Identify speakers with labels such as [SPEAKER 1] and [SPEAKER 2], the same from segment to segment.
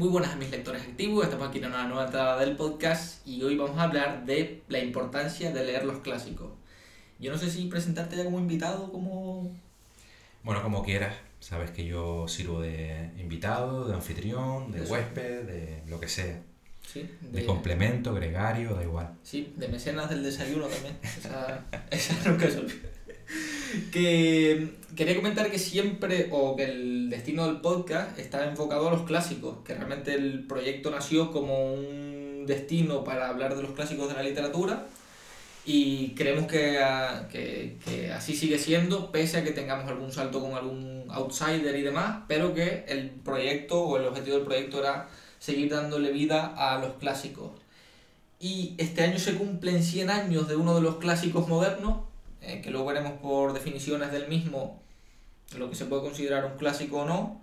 [SPEAKER 1] Muy buenas a mis lectores activos, estamos aquí en una nueva entrada del podcast y hoy vamos a hablar de la importancia de leer los clásicos. Yo no sé si presentarte ya como invitado, como...
[SPEAKER 2] Bueno, como quieras. Sabes que yo sirvo de invitado, de anfitrión, de
[SPEAKER 1] Eso.
[SPEAKER 2] huésped, de lo que sea.
[SPEAKER 1] Sí,
[SPEAKER 2] De complemento, gregario, da igual.
[SPEAKER 1] Sí, de mecenas del desayuno también. Esa, esa nunca se olvida. Que quería comentar que siempre, o que el destino del podcast está enfocado a los clásicos, que realmente el proyecto nació como un destino para hablar de los clásicos de la literatura y creemos que, que, que así sigue siendo, pese a que tengamos algún salto con algún outsider y demás, pero que el proyecto o el objetivo del proyecto era seguir dándole vida a los clásicos. Y este año se cumplen 100 años de uno de los clásicos modernos, eh, que luego veremos por definiciones del mismo lo que se puede considerar un clásico o no,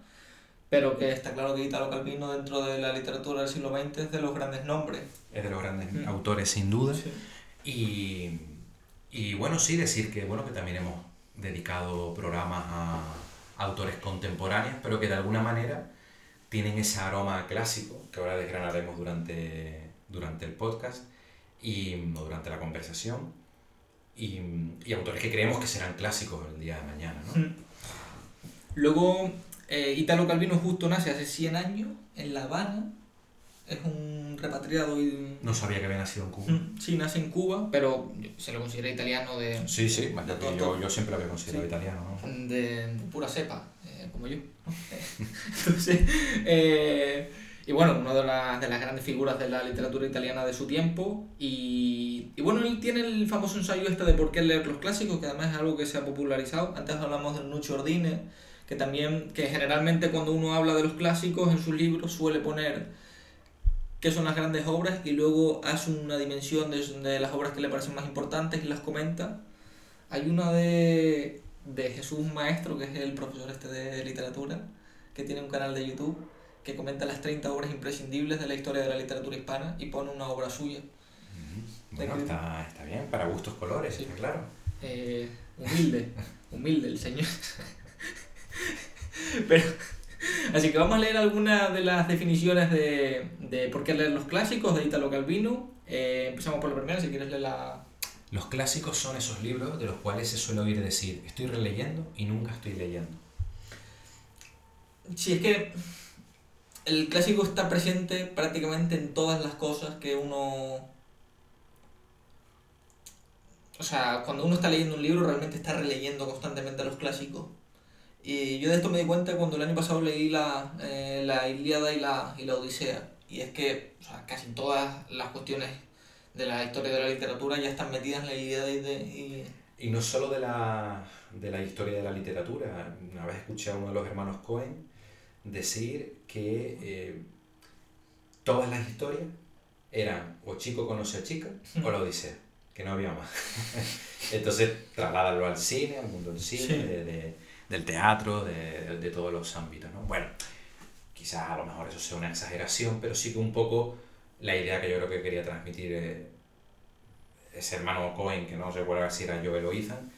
[SPEAKER 1] pero que está claro que Italo Calvino dentro de la literatura del siglo XX es de los grandes nombres.
[SPEAKER 2] Es de los grandes
[SPEAKER 1] Mm.
[SPEAKER 2] autores, sin duda. Y, y bueno, sí, decir que, bueno, que también hemos dedicado programas a autores contemporáneos, pero que de alguna manera tienen ese aroma clásico que ahora desgranaremos durante, durante el podcast y o durante la conversación. Y, y autores que creemos que serán clásicos el día de mañana, ¿no?
[SPEAKER 1] Mm. Luego, eh, Italo Calvino justo nace hace 100 años en La Habana, es un repatriado y...
[SPEAKER 2] No sabía que había nacido en Cuba.
[SPEAKER 1] Mm, Sí, nace en Cuba, pero se lo considera italiano de,
[SPEAKER 2] Sí, sí,
[SPEAKER 1] De todo,
[SPEAKER 2] yo,
[SPEAKER 1] todo.
[SPEAKER 2] yo siempre lo había considerado
[SPEAKER 1] Sí.
[SPEAKER 2] italiano, ¿no?
[SPEAKER 1] de, de pura cepa, eh, como yo. Entonces, eh, y bueno, una de, las- de las grandes figuras de la literatura italiana de su tiempo. Y, y bueno, él tiene el famoso ensayo este de por qué leer los clásicos, que además es algo que se ha popularizado. Antes hablamos de Nuccio Ordine, que también, que generalmente cuando uno habla de los clásicos en sus libros suele poner qué son las grandes obras y luego hace una dimensión de, de las obras que le parecen más importantes y las comenta. Hay una de, de Jesús Maestro, que es el profesor este de literatura, que tiene un canal de YouTube que comenta las 30 obras imprescindibles de la historia de la literatura hispana y pone una obra suya.
[SPEAKER 2] Bueno,
[SPEAKER 1] que-
[SPEAKER 2] está, está bien, para gustos colores,
[SPEAKER 1] Sí.
[SPEAKER 2] está claro.
[SPEAKER 1] Eh, humilde, humilde el señor. Pero, así que vamos a leer algunas de las definiciones de, de por qué leer los clásicos de Italo Calvino. Eh, empezamos por la primera, si quieres leer la...
[SPEAKER 2] Los clásicos son esos libros de los cuales se suele oír decir, estoy releyendo y nunca estoy leyendo.
[SPEAKER 1] Si es que el clásico está presente prácticamente en todas las cosas que uno... O sea, cuando uno está leyendo un libro realmente está releyendo constantemente los clásicos. Y yo de esto me di cuenta cuando el año pasado leí la, eh, la Ilíada y la, y la Odisea. Y es que o sea, casi todas las cuestiones de la historia de la literatura ya están metidas en la Ilíada y... De, y...
[SPEAKER 2] Y no solo de la, de la historia de la literatura. Una vez escuché a uno de los hermanos Cohen decir que eh, todas las historias eran o chico conoce a chica o la odisea, que no había más. Entonces, trasládalo al cine, al mundo del cine,
[SPEAKER 1] Sí.
[SPEAKER 2] de- de- del teatro, de, de todos los ámbitos. ¿no? Bueno, quizás a lo mejor eso sea una exageración, pero sí que un poco la idea que yo creo que quería transmitir eh, ese hermano Cohen, que no recuerdo si era Joel o Ethan,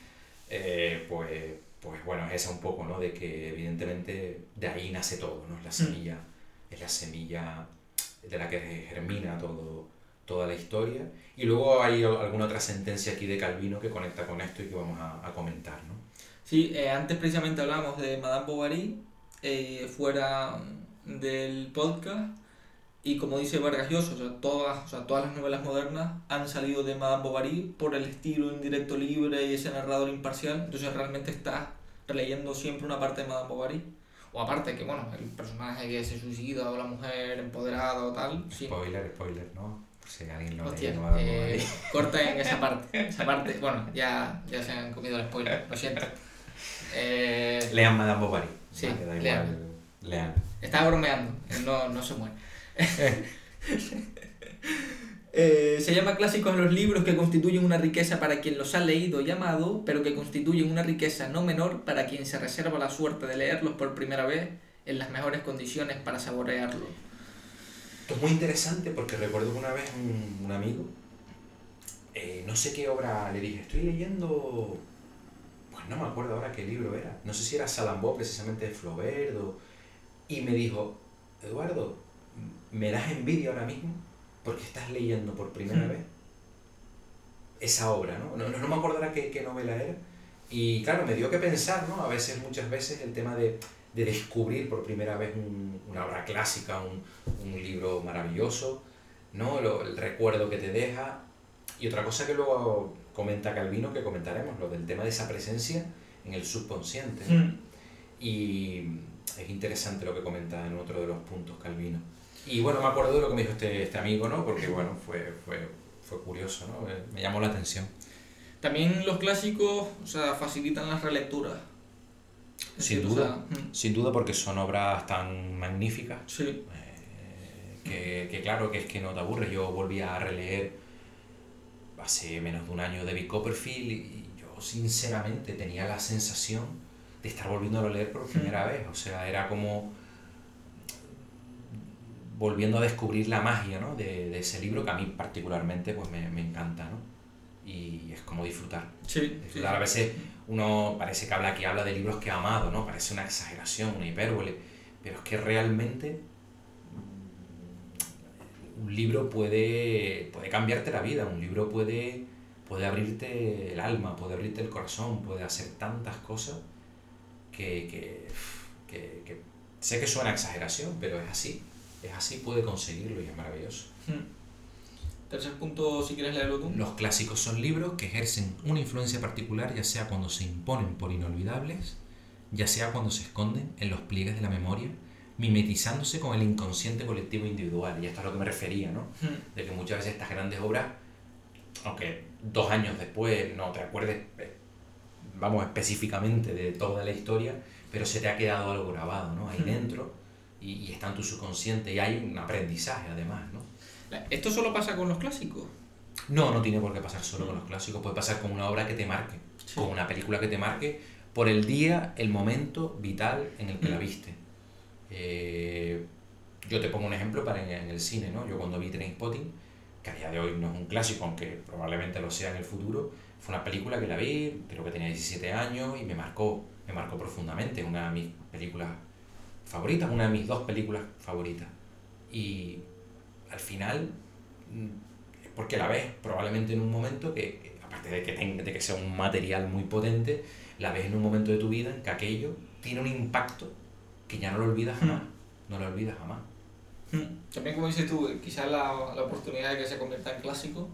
[SPEAKER 2] eh, pues, pues bueno, es esa un poco, ¿no? De que evidentemente de ahí nace todo, ¿no? Es la semilla, es la semilla de la que germina todo, toda la historia. Y luego hay alguna otra sentencia aquí de Calvino que conecta con esto y que vamos a, a comentar, ¿no?
[SPEAKER 1] Sí, eh, antes precisamente hablamos de Madame Bovary eh, fuera del podcast y como dice Vargas Llosa, o sea, todas, o sea, todas las novelas modernas han salido de Madame Bovary por el estilo indirecto libre y ese narrador imparcial, entonces realmente estás releyendo siempre una parte de Madame Bovary. O aparte que, bueno, el personaje que se suicida o la mujer empoderada o tal, sí.
[SPEAKER 2] Spoiler, spoiler, ¿no? Por si alguien lo
[SPEAKER 1] Hostia,
[SPEAKER 2] no
[SPEAKER 1] eh, corta en esa parte. Esa parte, bueno, ya, ya se han comido el spoiler, lo siento. Eh,
[SPEAKER 2] Lean Madame Bovary.
[SPEAKER 1] Sí,
[SPEAKER 2] Vale,
[SPEAKER 1] lean.
[SPEAKER 2] lean.
[SPEAKER 1] estaba bromeando, no, no se muere. Eh, se llama clásicos los libros que constituyen una riqueza para quien los ha leído y amado, pero que constituyen una riqueza no menor para quien se reserva la suerte de leerlos por primera vez en las mejores condiciones para saborearlo.
[SPEAKER 2] Esto es muy interesante porque recuerdo que una vez un, un amigo, eh, no sé qué obra, le dije, estoy leyendo, pues no me acuerdo ahora qué libro era, no sé si era Salambó precisamente de Flaubert o- y me dijo, Eduardo, me das envidia ahora mismo porque estás leyendo por primera
[SPEAKER 1] Hmm.
[SPEAKER 2] vez esa obra, ¿no? No, no me acordará qué, qué novela era. Y claro, me dio que pensar, ¿no? A veces, muchas veces, el tema de, de descubrir por primera vez un- una obra clásica, un, un libro maravilloso, ¿no? Lo- el recuerdo que te deja. Y otra cosa que luego comenta Calvino, que comentaremos, lo del tema de esa presencia en el subconsciente. ¿no?
[SPEAKER 1] Hmm.
[SPEAKER 2] Y es interesante lo que comenta en otro de los puntos Calvino. Y bueno, me acuerdo de lo que me dijo este, este amigo, ¿no? Porque bueno, fue, fue, fue curioso, ¿no? Me, llamó la atención.
[SPEAKER 1] También los clásicos, o sea, facilitan las relecturas. Es
[SPEAKER 2] Sin
[SPEAKER 1] decir, o
[SPEAKER 2] duda.
[SPEAKER 1] sea, mm,
[SPEAKER 2] Sin duda porque son obras tan magníficas
[SPEAKER 1] sí.
[SPEAKER 2] eh, que, que claro que es que no te aburres. Yo volví a releer hace menos de un año David Copperfield y yo sinceramente tenía la sensación de estar volviendo a leer por primera vez. O sea, era como volviendo a descubrir la magia ¿no? de, de ese libro que a mí particularmente pues me, me encanta. ¿no? Y es como disfrutar.
[SPEAKER 1] Sí, sí,
[SPEAKER 2] Disfrutar. A veces uno parece que habla aquí habla de libros que ha amado, ¿no? Parece una exageración, una hipérbole, pero es que realmente mm, un libro puede, puede cambiarte la vida, un libro puede, puede abrirte el alma, puede abrirte el corazón, puede hacer tantas cosas que, que, que- que sé que suena exageración, pero es así, es así, puede conseguirlo y es maravilloso.
[SPEAKER 1] Mm. Tercer punto, si quieres leerlo tú.
[SPEAKER 2] Los clásicos son libros que ejercen una influencia particular, ya sea cuando se imponen por inolvidables, ya sea cuando se esconden en los pliegues de la memoria, mimetizándose con el inconsciente colectivo individual. Y esto es a lo que me refería, ¿no?
[SPEAKER 1] Mm.
[SPEAKER 2] De que muchas veces estas grandes obras, aunque dos años después no te acuerdes, eh, vamos, específicamente de toda la historia, pero se te ha quedado algo grabado, ¿no? Ahí
[SPEAKER 1] Mm.
[SPEAKER 2] dentro y, y está en tu subconsciente y hay un aprendizaje además, ¿no?
[SPEAKER 1] Esto solo pasa con los clásicos.
[SPEAKER 2] No, no tiene por qué pasar solo con los clásicos, puede pasar con una obra que te marque, con una película que te marque por el día, el momento vital en el que la
[SPEAKER 1] Mm.
[SPEAKER 2] viste. Eh, yo te pongo un ejemplo para en, en el cine, ¿no? Yo cuando vi Trainspotting, que a día de hoy no es un clásico, aunque probablemente lo sea en el futuro, fue una película que la vi, creo que tenía 17 años y me marcó, me marcó profundamente, una de mis películas favoritas, una de mis dos películas favoritas. Y al final mm, es porque la ves probablemente en un momento que, aparte de que, tenga, de que sea un material muy potente, la ves en un momento de tu vida en que aquello tiene un impacto que ya no lo olvidas jamás. No lo olvidas jamás.
[SPEAKER 1] Mm. También, como dices tú, quizás la, la oportunidad de que se convierta en clásico.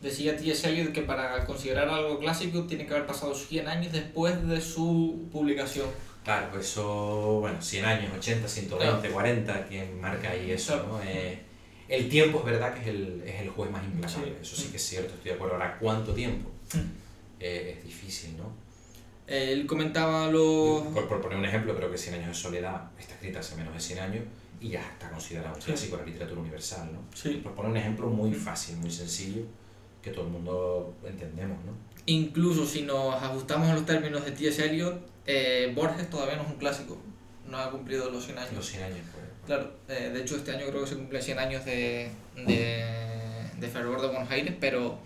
[SPEAKER 1] Decía T.S. Eliot que para considerar algo clásico tiene que haber pasado 100 años después de su publicación.
[SPEAKER 2] Claro, eso, bueno, 100 años, 80, 120, 40, quien marca ahí eso,
[SPEAKER 1] Claro.
[SPEAKER 2] ¿no? Eh, el tiempo es verdad que es el, es el juez más implacable,
[SPEAKER 1] Sí.
[SPEAKER 2] eso sí que es cierto, estoy de acuerdo. Ahora, ¿cuánto tiempo?
[SPEAKER 1] Mm.
[SPEAKER 2] Eh, es difícil, ¿no?
[SPEAKER 1] Él comentaba los...
[SPEAKER 2] Por, por poner un ejemplo, creo que Cien años de soledad está escrita hace menos de 100 años y ya está considerada un
[SPEAKER 1] Sí.
[SPEAKER 2] clásico de la literatura universal, ¿no?
[SPEAKER 1] Sí.
[SPEAKER 2] Por poner un ejemplo muy fácil, muy sencillo, que todo el mundo entendemos, ¿no?
[SPEAKER 1] Incluso si nos ajustamos a los términos de T.S. Eliot, eh, Borges todavía no es un clásico. No ha cumplido los 100 años.
[SPEAKER 2] Los 100 años, pues.
[SPEAKER 1] Claro, eh, de hecho este año creo que se cumplen 100 años de, de, de Fervor de Buenos Aires, pero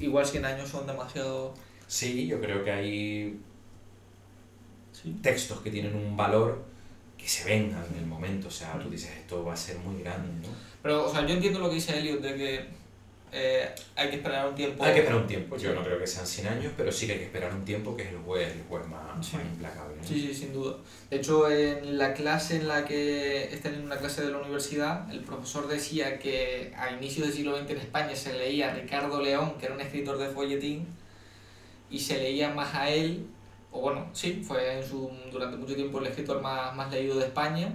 [SPEAKER 1] igual 100 años son demasiado...
[SPEAKER 2] Sí, yo creo que hay
[SPEAKER 1] Sí.
[SPEAKER 2] textos que tienen un valor que se ven en el momento, o sea, tú dices, esto va a ser muy grande, ¿no?
[SPEAKER 1] Pero, o sea, yo entiendo lo que dice Eliot de que eh, hay que esperar un tiempo...
[SPEAKER 2] Hay que esperar un tiempo, yo no creo que sean 100 años, pero sí que hay que esperar un tiempo que es el juez, el juez más,
[SPEAKER 1] Sí.
[SPEAKER 2] más implacable. ¿no?
[SPEAKER 1] Sí, sí, sin duda. De hecho, en la clase en la que está en una clase de la universidad, el profesor decía que a inicios del siglo XX en España se leía a Ricardo León, que era un escritor de folletín, y se leía más a él, o bueno, sí, fue en su, durante mucho tiempo el escritor más, más leído de España,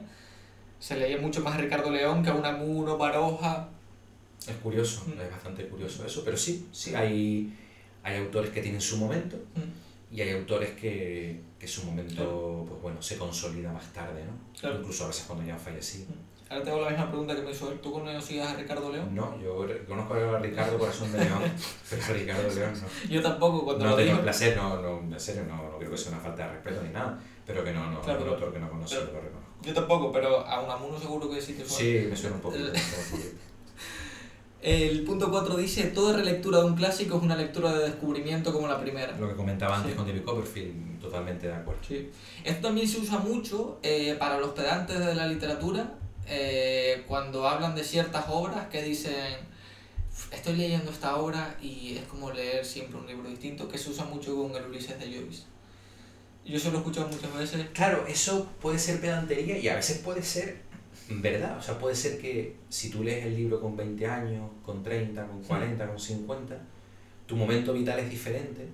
[SPEAKER 1] se leía mucho más a Ricardo León que a Unamuno, Baroja.
[SPEAKER 2] Es curioso,
[SPEAKER 1] Mm.
[SPEAKER 2] es bastante curioso eso, pero sí, sí, hay, hay autores que tienen su momento
[SPEAKER 1] Mm.
[SPEAKER 2] y hay autores que, que su momento,
[SPEAKER 1] Claro.
[SPEAKER 2] pues bueno, se consolida más tarde, ¿no?
[SPEAKER 1] Claro.
[SPEAKER 2] Incluso a veces cuando ya han fallecido.
[SPEAKER 1] Ahora tengo la misma pregunta que me hizo él. ¿Tú conocías a Ricardo León?
[SPEAKER 2] No, yo conozco a Ricardo Corazón de León, pero a Ricardo León no.
[SPEAKER 1] Yo tampoco, cuando
[SPEAKER 2] No
[SPEAKER 1] lo
[SPEAKER 2] tengo el placer, no, no, en serio, no, no creo que sea una falta de respeto ni nada, pero que no, no,
[SPEAKER 1] Claro,
[SPEAKER 2] un
[SPEAKER 1] pero-
[SPEAKER 2] autor que no conozco,
[SPEAKER 1] pero-
[SPEAKER 2] lo reconozco.
[SPEAKER 1] Yo tampoco, pero a Unamuno seguro que sí te suena.
[SPEAKER 2] Sí, me suena un poquito.
[SPEAKER 1] El punto 4 dice, toda relectura de un clásico es una lectura de descubrimiento como la primera.
[SPEAKER 2] Lo que comentaba antes
[SPEAKER 1] Sí.
[SPEAKER 2] con David Copperfield, totalmente de acuerdo.
[SPEAKER 1] Sí. Esto también se usa mucho eh, para los pedantes de la literatura. eh, cuando hablan de ciertas obras que dicen, estoy leyendo esta obra y es como leer siempre un libro distinto, que se usa mucho con el Ulises de Joyce. Yo eso lo he escuchado muchas veces.
[SPEAKER 2] Claro, eso puede ser pedantería y a veces puede ser verdad. O sea, puede ser que si tú lees el libro con 20 años, con 30, con 40, con 50, tu momento vital es diferente.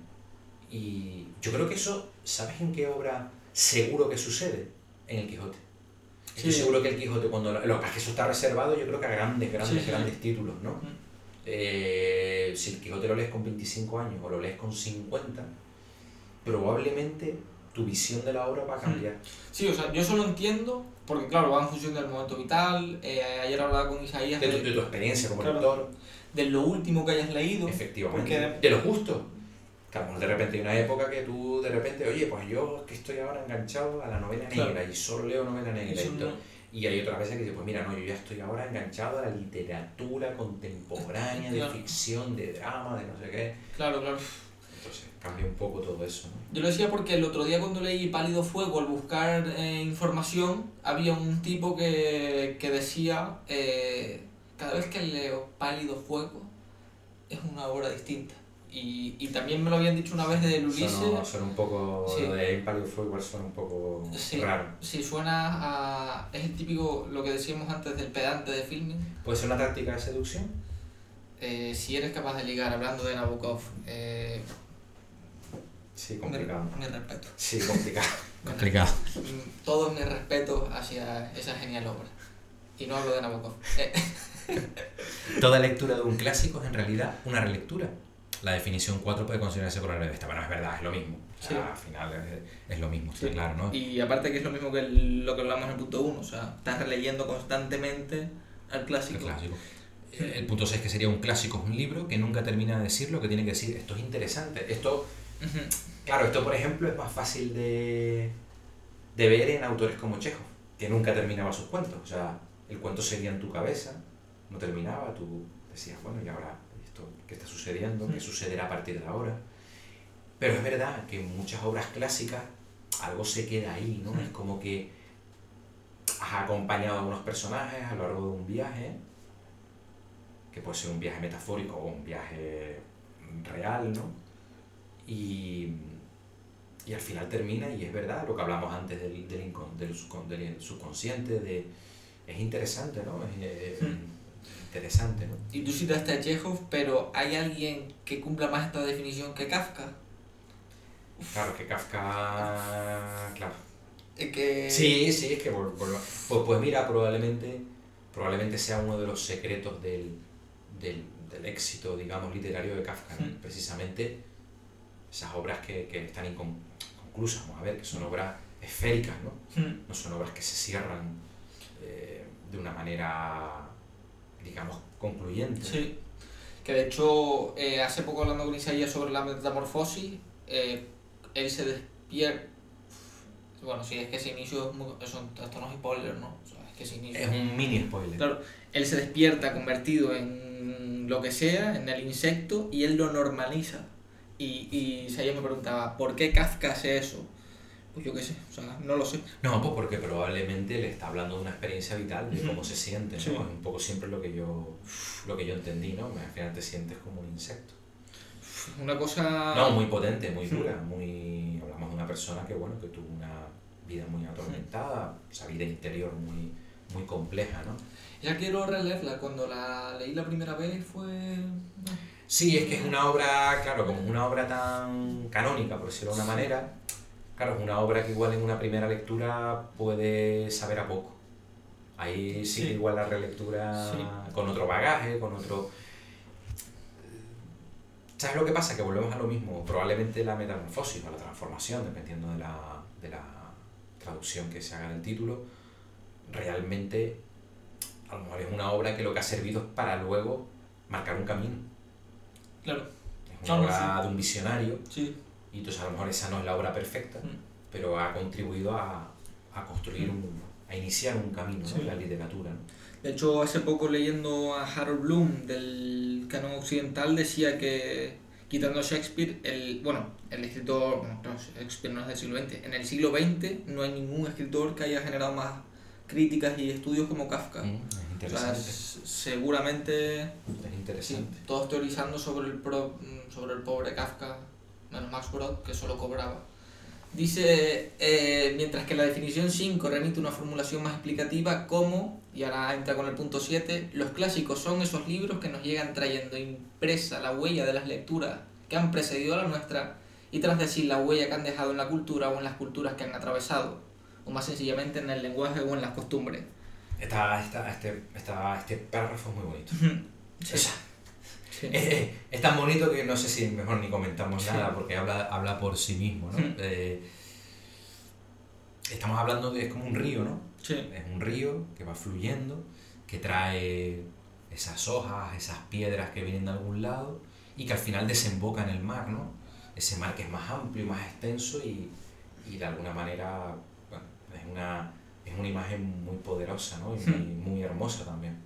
[SPEAKER 2] Y yo creo que eso, ¿sabes en qué obra seguro que sucede? En el Quijote. Estoy seguro que el Quijote, cuando lo, que eso está reservado, yo creo que a grandes, grandes, grandes títulos, ¿no? Eh, si el Quijote lo lees con 25 años o lo lees con 50, probablemente tu visión de la obra va a cambiar.
[SPEAKER 1] Sí, o sea, yo eso lo entiendo, porque claro, va en función del momento vital. Eh, ayer hablaba con Isaías.
[SPEAKER 2] De, tu, experiencia como lector.
[SPEAKER 1] De lo último que hayas leído.
[SPEAKER 2] Efectivamente. De lo justo. Claro, de repente hay una época que tú de repente, oye, pues yo que estoy ahora enganchado a la novela negra y solo leo novela negra. Y, y hay otras veces que dices, pues mira, no, yo ya estoy ahora enganchado a la literatura contemporánea, de ficción, de drama, de no sé qué.
[SPEAKER 1] Claro, claro
[SPEAKER 2] cambia un poco todo eso.
[SPEAKER 1] Yo lo decía porque el otro día cuando leí Pálido Fuego, al buscar eh, información, había un tipo que, que decía, eh, cada vez que leo Pálido Fuego, es una obra distinta. Y, y también me lo habían dicho una vez de Ulises.
[SPEAKER 2] Suena, un poco, lo de Pálido Fuego igual suena un poco raro.
[SPEAKER 1] Sí, suena a... es el típico, lo que decíamos antes del pedante de filming.
[SPEAKER 2] ¿Puede ser una táctica de seducción?
[SPEAKER 1] Eh, si eres capaz de ligar, hablando de Nabokov, eh,
[SPEAKER 2] Sí, complicado.
[SPEAKER 1] Mi, respeto.
[SPEAKER 2] Sí, complicado.
[SPEAKER 3] complicado.
[SPEAKER 1] Todos mis respetos hacia esa genial obra. Y no hablo de Nabokov. Eh.
[SPEAKER 3] Toda lectura de un clásico es en realidad una relectura. La definición 4 puede considerarse por la revista. Bueno, es verdad, es lo mismo. al final es, lo mismo, está claro, ¿no?
[SPEAKER 1] Y aparte que es lo mismo que lo que hablamos en el punto 1. O sea, estás releyendo constantemente al clásico.
[SPEAKER 3] El clásico. El punto 6 que sería un clásico es un libro que nunca termina de decir lo que tiene que decir. Esto es interesante. Esto Claro, esto por ejemplo es más fácil de, de ver en autores como Chejo, que nunca terminaba sus cuentos. O sea, el cuento seguía en tu cabeza, no terminaba, tú decías, bueno, ¿y ahora esto qué está sucediendo? ¿Qué sucederá a partir de ahora? Pero es verdad que en muchas obras clásicas algo se queda ahí, ¿no? Es como que has acompañado a unos personajes a lo largo de un viaje, que puede ser un viaje metafórico o un viaje real, ¿no? Y, y al final termina, y es verdad, lo que hablamos antes del, del, del, subconsciente, de, es interesante, ¿no? Es, hmm. interesante, ¿no?
[SPEAKER 1] Y tú citaste a Chekhov, pero ¿hay alguien que cumpla más esta definición que Kafka?
[SPEAKER 2] Claro, que Kafka, claro.
[SPEAKER 1] Es que...
[SPEAKER 2] Sí, sí, es que pues, pues mira, probablemente, probablemente sea uno de los secretos del, del, del éxito, digamos, literario de Kafka, hmm. precisamente esas obras que, que están inconclusas, vamos a ver, que son obras esféricas, ¿no? Hmm. No son obras que se cierran eh, de una manera, digamos, concluyente.
[SPEAKER 1] Sí. Que de hecho, eh, hace poco hablando con Isaías sobre la metamorfosis, eh, él se despierta. Bueno, sí, es que ese inicio es muy, esto no es spoiler, ¿no? O sea, es que ese inicio.
[SPEAKER 2] Es un mini spoiler.
[SPEAKER 1] Claro, él se despierta convertido en lo que sea, en el insecto, y él lo normaliza. Y, y Saya me preguntaba, ¿por qué Kafka hace eso? Pues yo qué sé, o sea, no lo sé.
[SPEAKER 2] No, pues porque probablemente le está hablando de una experiencia vital, de cómo se siente, ¿no? Es un poco siempre lo que yo, lo que yo entendí, ¿no? Al final te sientes como un insecto.
[SPEAKER 1] Una cosa...
[SPEAKER 2] No, muy potente, muy dura, muy... Hablamos de una persona que, bueno, que tuvo una vida muy atormentada, esa vida interior muy, muy compleja, ¿no?
[SPEAKER 1] Ya quiero releerla, cuando la leí la primera vez fue...
[SPEAKER 2] Sí, es que es una obra, claro, como es una obra tan canónica, por decirlo de una manera, claro, es una obra que igual en una primera lectura puede saber a poco. Ahí sí, igual la relectura con otro bagaje, con otro... ¿Sabes lo que pasa? Que volvemos a lo mismo. Probablemente la metamorfosis o la transformación, dependiendo de la, de la traducción que se haga del título, realmente a lo mejor es una obra que lo que ha servido es para luego marcar un camino
[SPEAKER 1] Claro.
[SPEAKER 2] Es una obra de un visionario. Y entonces a lo mejor esa no es la obra perfecta, mm. pero ha contribuido a, a construir un, a iniciar un camino en la literatura.
[SPEAKER 1] De hecho, hace poco leyendo a Harold Bloom del canon occidental decía que quitando a Shakespeare, el, bueno, el escritor, bueno, Shakespeare no es del siglo XX, en el siglo XX no hay ningún escritor que haya generado más críticas y estudios como Kafka.
[SPEAKER 2] Mm, interesante.
[SPEAKER 1] O sea, seguramente
[SPEAKER 2] es
[SPEAKER 1] sí,
[SPEAKER 2] interesante.
[SPEAKER 1] todos teorizando sobre el, pro- mm, sobre el pobre Kafka, menos Max Brod, que solo cobraba. Dice, eh, mientras que la definición 5 remite una formulación más explicativa, como, y ahora entra con el punto 7, los clásicos son esos libros que nos llegan trayendo impresa la huella de las lecturas que han precedido a la nuestra, y tras decir la huella que han dejado en la cultura o en las culturas que han atravesado, o más sencillamente en el lenguaje o en las costumbres.
[SPEAKER 2] Está, está, este, está, este párrafo es muy bonito.
[SPEAKER 1] Sí.
[SPEAKER 2] O sea,
[SPEAKER 1] Sí.
[SPEAKER 2] es, tan bonito que no sé si mejor ni comentamos
[SPEAKER 1] Sí.
[SPEAKER 2] nada porque habla, habla por sí mismo, ¿no? Eh, estamos hablando de es como un río, ¿no? Es un río que va fluyendo, que trae esas hojas, esas piedras que vienen de algún lado y que al final desemboca en el mar, ¿no? Ese mar que es más amplio y más extenso y, y de alguna manera bueno, es, una, es una imagen muy poderosa, ¿no? Y muy, muy hermosa también.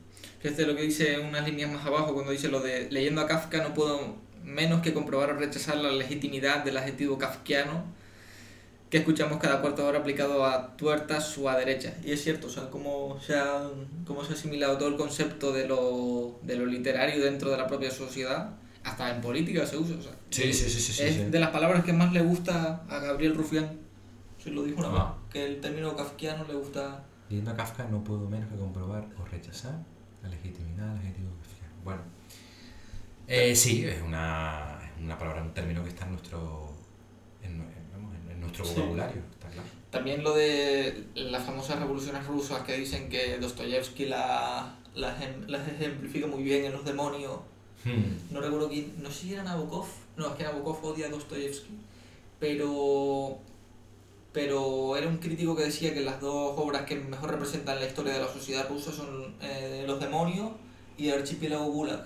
[SPEAKER 1] Fíjate lo que dice unas líneas más abajo cuando dice lo de leyendo a Kafka no puedo menos que comprobar o rechazar la legitimidad del adjetivo kafkiano que escuchamos cada cuarto de hora aplicado a tuertas o a derechas. Y es cierto, o sea, cómo se ha, cómo se ha asimilado todo el concepto de lo, de lo literario dentro de la propia sociedad, hasta en política se usa. O sea,
[SPEAKER 2] Sí, sí, sí, sí, sí,
[SPEAKER 1] es
[SPEAKER 2] sí.
[SPEAKER 1] de las palabras que más le gusta a Gabriel Rufián. Se lo dijo una vez, que el término kafkiano le gusta...
[SPEAKER 2] Leyendo a Kafka no puedo menos que comprobar o rechazar la legitimidad del adjetivo kafkiano. Bueno, eh, sí, es una, es una palabra, un término que está en nuestro, en, nuestro
[SPEAKER 1] Sí.
[SPEAKER 2] vocabulario, está claro.
[SPEAKER 1] También lo de las famosas revoluciones rusas que dicen que Dostoyevsky la, las, em- las ejemplifica muy bien en Los demonios.
[SPEAKER 2] Hmm.
[SPEAKER 1] No recuerdo quién, no sé si era Nabokov, no, es que Nabokov odia a Dostoyevsky, pero, pero era un crítico que decía que las dos obras que mejor representan la historia de la sociedad rusa son eh, Los demonios y El archipiélago Gulag.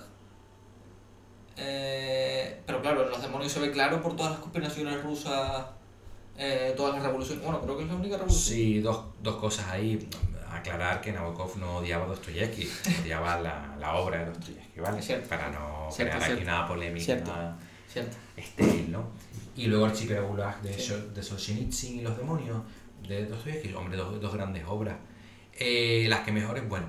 [SPEAKER 1] Eh, pero claro, en Los demonios se ve claro por todas las conspiraciones rusas, eh, todas las revoluciones. Bueno, creo que es la única revolución.
[SPEAKER 2] Sí, dos, dos cosas ahí. Aclarar que Nabokov no odiaba a Dostoyevsky, odiaba la, la obra de Dostoyevsky, ¿vale?
[SPEAKER 1] Cierto.
[SPEAKER 2] Para no
[SPEAKER 1] Cierto,
[SPEAKER 2] crear aquí
[SPEAKER 1] cierto.
[SPEAKER 2] una polémica
[SPEAKER 1] Cierto. ¿Cierto?
[SPEAKER 2] estéril, ¿no? Y luego Archipiélago de,
[SPEAKER 1] Sí.
[SPEAKER 2] De Solzhenitsyn y Los demonios de Dostoyevsky, hombre, dos, dos grandes obras. Eh, las que mejores, bueno,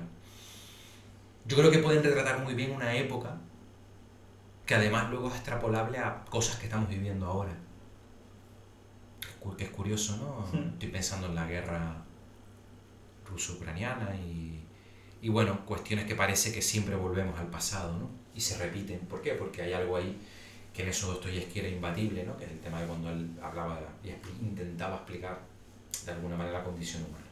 [SPEAKER 2] yo creo que pueden retratar muy bien una época que además luego es extrapolable a cosas que estamos viviendo ahora. Es curioso, ¿no? Estoy pensando en la guerra ruso-ucraniana y, y bueno, cuestiones que parece que siempre volvemos al pasado, ¿no? Y se repiten. ¿Por qué? Porque hay algo ahí que en eso Dostoyevsky era imbatible, ¿no? Que es el tema de cuando él hablaba y intentaba explicar de alguna manera la condición humana.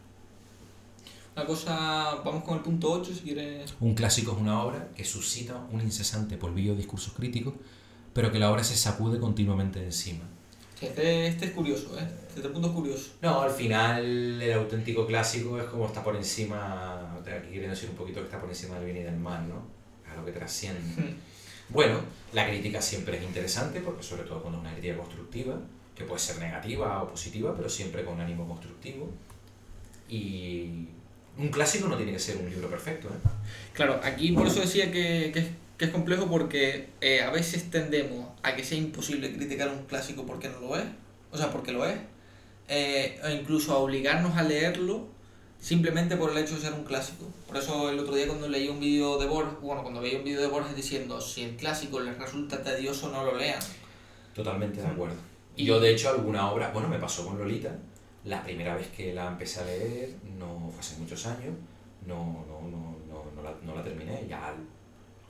[SPEAKER 1] Una cosa, vamos con el punto 8 si quieres.
[SPEAKER 2] Un clásico es una obra que suscita un incesante polvillo de discursos críticos, pero que la obra se sacude continuamente de encima.
[SPEAKER 1] Este, este es curioso, ¿eh? Este punto es curioso.
[SPEAKER 2] No, al final el auténtico clásico es como está por encima, aquí queriendo decir un poquito que está por encima del bien y del mal, ¿no? A lo que trasciende. Bueno, la crítica siempre es interesante, porque sobre todo cuando es una crítica constructiva, que puede ser negativa o positiva, pero siempre con un ánimo constructivo. Y un clásico no tiene que ser un libro perfecto, ¿eh?
[SPEAKER 1] Claro, aquí por eso decía que, que es, complejo porque eh, a veces tendemos a que sea imposible criticar un clásico porque no lo es, o sea, porque lo es, eh, o incluso a obligarnos a leerlo simplemente por el hecho de ser un clásico. Por eso el otro día cuando leí un vídeo de Borges, bueno, cuando veía un vídeo de Borges diciendo si el clásico les resulta tedioso no lo lean.
[SPEAKER 2] Totalmente de acuerdo.
[SPEAKER 1] Y-
[SPEAKER 2] Yo, de hecho, alguna obra, bueno, me pasó con Lolita, la primera vez que la empecé a leer, no fue hace muchos años, no, no, no, no, no, la, no la terminé, ya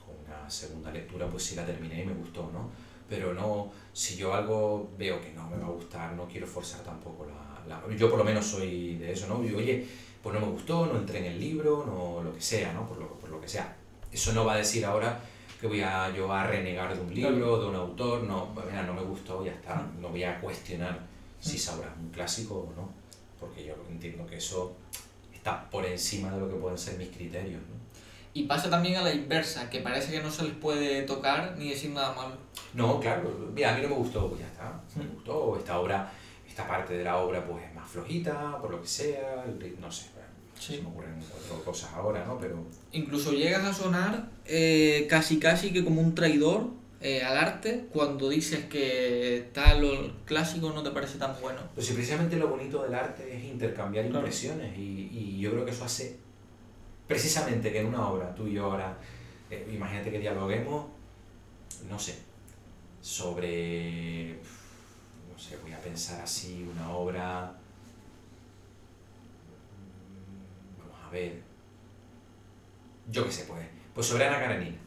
[SPEAKER 2] con una segunda lectura pues sí la terminé y me gustó, ¿no? Pero no, si yo algo veo que no me va a gustar, no quiero forzar tampoco la... la- yo por lo menos soy de eso, ¿no? Y, oye, pues no me gustó, no entré en el libro, no lo que sea, ¿no? Por lo, por lo que sea. Eso no va a decir ahora que voy a yo a renegar de un libro, de un autor, no, mira, no me gustó, ya está, no voy a cuestionar si obra es un clásico o no, porque yo entiendo que eso está por encima de lo que pueden ser mis criterios, ¿no?
[SPEAKER 1] Y pasa también a la inversa, que parece que no se les puede tocar ni decir nada malo.
[SPEAKER 2] No, claro, mira, a mí no me gustó, pues ya está, no me gustó, esta obra, esta parte de la obra pues es más flojita, por lo que sea, no sé,
[SPEAKER 1] Sí.
[SPEAKER 2] se me ocurren cuatro cosas ahora, ¿no? Pero
[SPEAKER 1] Incluso llegas a sonar eh, casi casi que como un traidor eh, al arte cuando dices que tal o clásico no te parece tan bueno.
[SPEAKER 2] Pues si precisamente lo bonito del arte es intercambiar impresiones y, y, yo creo que eso hace precisamente que en una obra, tú y yo ahora, eh, imagínate que dialoguemos, no sé, sobre, no sé, voy a pensar así, una obra, vamos a ver, yo qué sé, pues, pues sobre Ana Karenina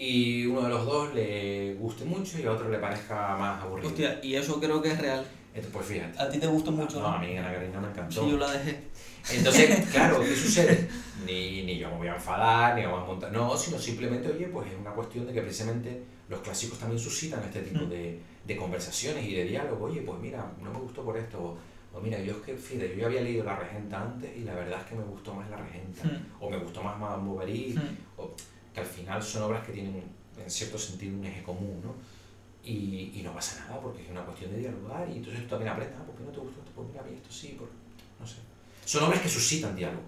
[SPEAKER 2] y uno de los dos le guste mucho y a otro le parezca más aburrido.
[SPEAKER 1] Hostia, y eso creo que es real.
[SPEAKER 2] pues fíjate.
[SPEAKER 1] ¿A ti te gustó mucho?
[SPEAKER 2] No, a mí Ana Karina me encantó.
[SPEAKER 1] Sí, yo la dejé.
[SPEAKER 2] Entonces, claro, ¿qué sucede? Ni, ni yo me voy a enfadar, ni vamos a montar. No, sino simplemente, oye, pues es una cuestión de que precisamente los clásicos también suscitan este tipo mm. de, de conversaciones y de diálogo. Oye, pues mira, no me gustó por esto. O mira, yo es que, fíjate, yo ya había leído La Regenta antes y la verdad es que me gustó más La Regenta. Mm. O me gustó más Madame Bovary. Mm. O, al final son obras que tienen en cierto sentido un eje común, ¿no? Y, y no pasa nada porque es una cuestión de dialogar y entonces tú también aprendes, ah, ¿por qué no te gusta esto? Pues mira, a mí esto sí, por... no sé. Son obras que suscitan diálogo.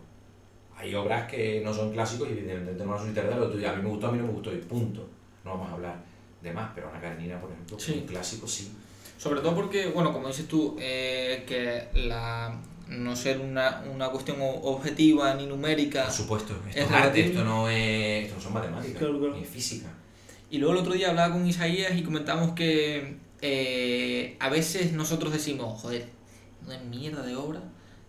[SPEAKER 2] Hay obras que no son clásicos y evidentemente no van a suscitar diálogo. A mí me gustó, a mí no me gustó y punto. No vamos a hablar de más, pero Ana Karenina, por ejemplo, sí. un clásico sí.
[SPEAKER 1] Sobre todo porque, bueno, como dices tú, eh, que la, no ser una, una cuestión objetiva ni numérica.
[SPEAKER 2] Por supuesto, esto es arte, esto no, es, esto no son matemáticas, ni física.
[SPEAKER 1] Y luego el otro día hablaba con Isaías y comentamos que eh, a veces nosotros decimos, joder, una mierda de obra.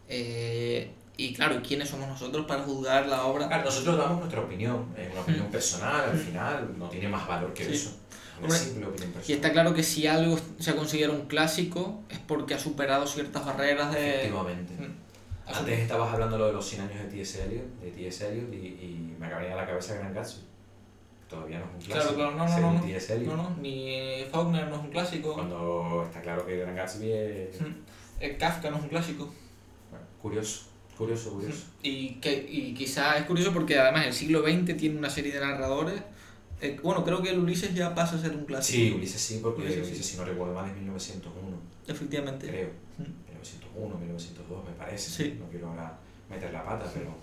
[SPEAKER 1] Eh, y claro, ¿quiénes somos nosotros para juzgar la obra?
[SPEAKER 2] Claro, nosotros damos nuestra opinión, es una opinión personal, al final no tiene más valor que eso.
[SPEAKER 1] Personal. Y está claro que si algo se considera un clásico es porque ha superado ciertas barreras de...
[SPEAKER 2] Efectivamente. Antes estabas hablando de los 100 años de T.S. Eliot, de T.S. Eliot y, y me acaba de a la cabeza Gran Gatsby todavía no es un clásico. Claro, claro, no, no,
[SPEAKER 1] no, no, ni Faulkner no es un clásico.
[SPEAKER 2] Cuando está claro que Gran Gatsby es...
[SPEAKER 1] El Kafka no es un clásico.
[SPEAKER 2] Bueno, curioso, curioso, curioso.
[SPEAKER 1] Y, que, y quizá es curioso porque además el siglo XX tiene una serie de narradores eh, bueno, creo que el Ulises ya pasa a ser un clásico.
[SPEAKER 2] Sí, Ulises sí, porque Ulises, si no recuerdo mal, es 1901.
[SPEAKER 1] Efectivamente.
[SPEAKER 2] Creo. 1901, 1902, me parece. Sí. No quiero ahora meter la pata, pero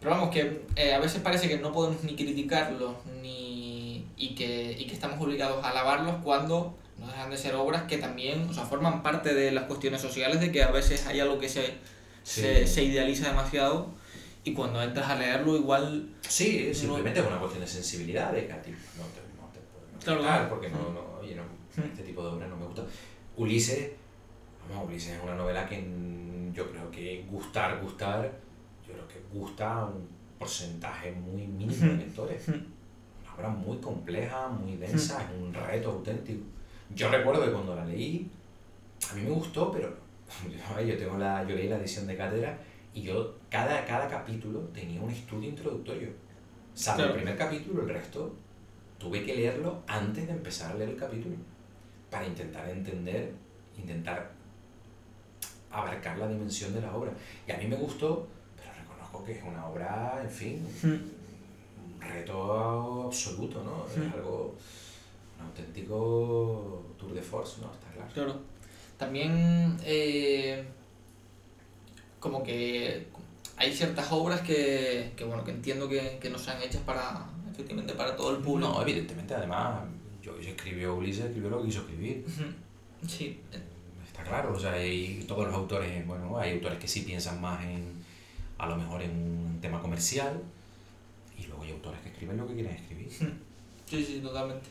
[SPEAKER 1] pero vamos, que eh, a veces parece que no podemos ni criticarlos ni, y, que, y que estamos obligados a alabarlos cuando no dejan de ser obras que también o sea, forman parte de las cuestiones sociales, de que a veces hay algo que se, se, se, idealiza demasiado y cuando entras a leerlo igual...
[SPEAKER 2] Sí, simplemente es una cuestión de sensibilidad, de que a ti no te, no te puede claro, porque no, no, oye, no, hmm. este tipo de obras no me gusta. Ulises, vamos, Ulises es una novela que yo creo que gustar, gustar gusta un porcentaje muy mínimo de lectores. Una obra muy compleja, muy densa, es un reto auténtico. Yo recuerdo que cuando la leí, a mí me gustó, pero yo, tengo la, yo leí la edición de cátedra y yo cada, cada capítulo tenía un estudio introductorio. Salvo el primer capítulo, el resto tuve que leerlo antes de empezar a leer el capítulo para intentar entender, intentar abarcar la dimensión de la obra. Y a mí me gustó que es una obra, en fin, hmm. un reto absoluto, ¿no? Es hmm. algo, un auténtico tour de force, ¿no? Está claro.
[SPEAKER 1] Claro. También, eh, como que hay ciertas obras que, que bueno, que entiendo que, que no sean hechas para, efectivamente, para todo el público.
[SPEAKER 2] No, evidentemente, además, yo escribió Ulises, escribió lo que quiso escribir.
[SPEAKER 1] Sí.
[SPEAKER 2] Está claro, o sea, hay todos los autores, bueno, hay autores que sí piensan más en a lo mejor en un tema comercial, y luego hay autores que escriben lo que quieren escribir.
[SPEAKER 1] Sí, sí, totalmente.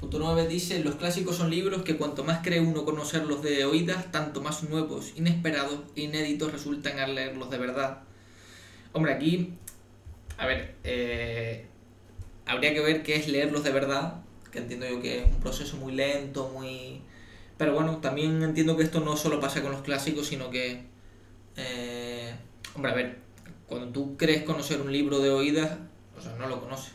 [SPEAKER 1] Punto 9 dice, los clásicos son libros que cuanto más cree uno conocerlos de oídas, tanto más nuevos, inesperados e inéditos resultan al leerlos de verdad. Hombre, aquí, a ver, eh, habría que ver qué es leerlos de verdad, que entiendo yo que es un proceso muy lento, muy... Pero bueno, también entiendo que esto no solo pasa con los clásicos, sino que eh, hombre, a ver, cuando tú crees conocer un libro de oídas, o sea, no lo conoces.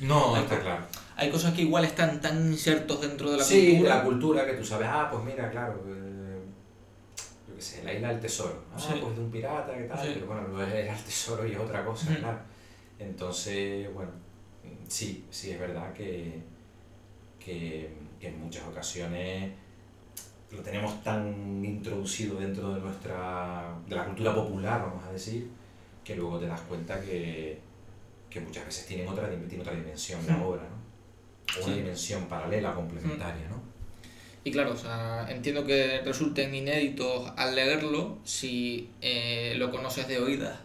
[SPEAKER 2] no, está claro.
[SPEAKER 1] Hay cosas que igual están tan insertos dentro de la
[SPEAKER 2] cultura. Sí, la cultura que tú sabes, ah, pues mira, claro, eh, yo qué sé, la isla del tesoro. Ah, pues de un pirata, ¿qué tal? Pero bueno, luego es el tesoro y es otra cosa, claro. Entonces, bueno, sí, sí es verdad que, que, que en muchas ocasiones lo tenemos tan introducido dentro de nuestra de la cultura popular, vamos a decir, que luego te das cuenta que, que muchas veces tienen otra, tiene otra dimensión la
[SPEAKER 1] Mm.
[SPEAKER 2] obra, ¿no? O una
[SPEAKER 1] Sí.
[SPEAKER 2] dimensión paralela, complementaria, ¿no?
[SPEAKER 1] Y claro, o sea, entiendo que resulten inéditos al leerlo si eh, lo conoces de oídas.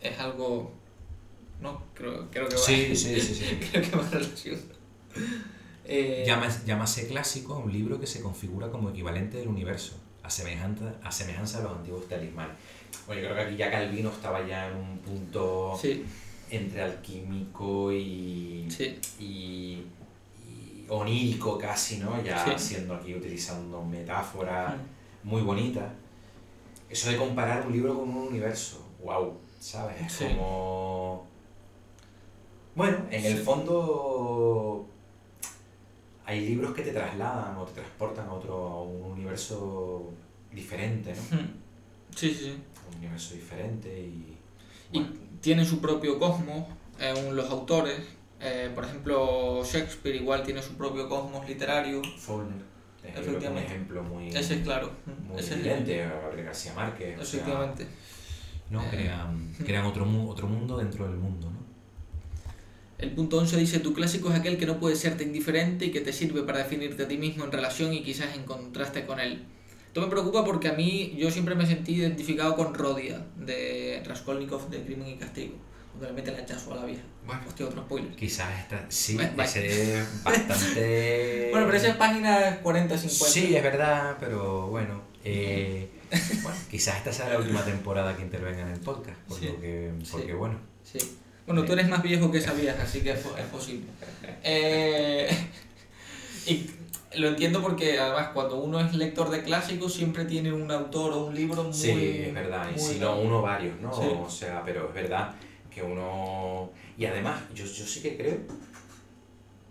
[SPEAKER 1] Es algo. No, creo, creo que va.
[SPEAKER 2] Sí, sí, sí, sí.
[SPEAKER 1] creo que va relación. Eh,
[SPEAKER 2] Llama- llámase clásico a un libro que se configura como equivalente del universo, a semejanza, a semejanza de los antiguos talismanes. Bueno, yo creo que aquí ya Calvino estaba ya en un punto
[SPEAKER 1] Sí,
[SPEAKER 2] entre alquímico y,
[SPEAKER 1] sí.
[SPEAKER 2] y onírico casi, ¿no? Ya
[SPEAKER 1] Sí.
[SPEAKER 2] siendo aquí utilizando metáforas
[SPEAKER 1] Mm.
[SPEAKER 2] muy bonitas. Eso de comparar un libro con un universo, wow, ¿sabes? Es
[SPEAKER 1] Sí.
[SPEAKER 2] como... Bueno, en el fondo hay libros que te trasladan o te transportan a otro a un universo diferente, ¿no?
[SPEAKER 1] Sí, sí, sí.
[SPEAKER 2] Un universo diferente y...
[SPEAKER 1] Y
[SPEAKER 2] bueno,
[SPEAKER 1] tiene su propio cosmos, eh, los autores. Eh, por ejemplo, Shakespeare igual tiene su propio cosmos literario.
[SPEAKER 2] Faulkner, es un
[SPEAKER 1] Efectivamente.
[SPEAKER 2] ejemplo muy,
[SPEAKER 1] Ese es claro.
[SPEAKER 2] muy
[SPEAKER 1] ese es-
[SPEAKER 2] evidente, García Márquez. o sea,
[SPEAKER 1] Efectivamente.
[SPEAKER 2] ¿no?
[SPEAKER 1] Eh,
[SPEAKER 2] Crean, crean otro, mu- otro mundo dentro del mundo, ¿no?
[SPEAKER 1] El punto 11 dice, tu clásico es aquel que no puede serte indiferente y que te sirve para definirte a ti mismo en relación y quizás en contraste con él. Esto me preocupa porque a mí yo siempre me sentí identificado con Rodia, de Raskolnikov de Crimen y Castigo, donde le mete el hachazo a la vieja.
[SPEAKER 2] Bueno.
[SPEAKER 1] Hostia, otro spoiler.
[SPEAKER 2] Quizás esta, sí,
[SPEAKER 1] vale.
[SPEAKER 2] ese es bastante...
[SPEAKER 1] Bueno, pero esa es página 40-50.
[SPEAKER 2] Sí, es verdad, pero bueno. eh, bueno, quizás esta sea la última temporada que intervenga en el podcast, por
[SPEAKER 1] Sí,
[SPEAKER 2] lo que, porque
[SPEAKER 1] sí.
[SPEAKER 2] bueno.
[SPEAKER 1] Sí. Bueno, tú eres más viejo que esa vieja, así que es, po- es posible. Eh, y lo entiendo porque además cuando uno es lector de clásicos siempre tiene un autor o un libro muy...
[SPEAKER 2] Sí, es verdad, y si no uno, varios, ¿no?
[SPEAKER 1] Sí.
[SPEAKER 2] O sea, pero es verdad que uno... Y además, yo, yo sí que creo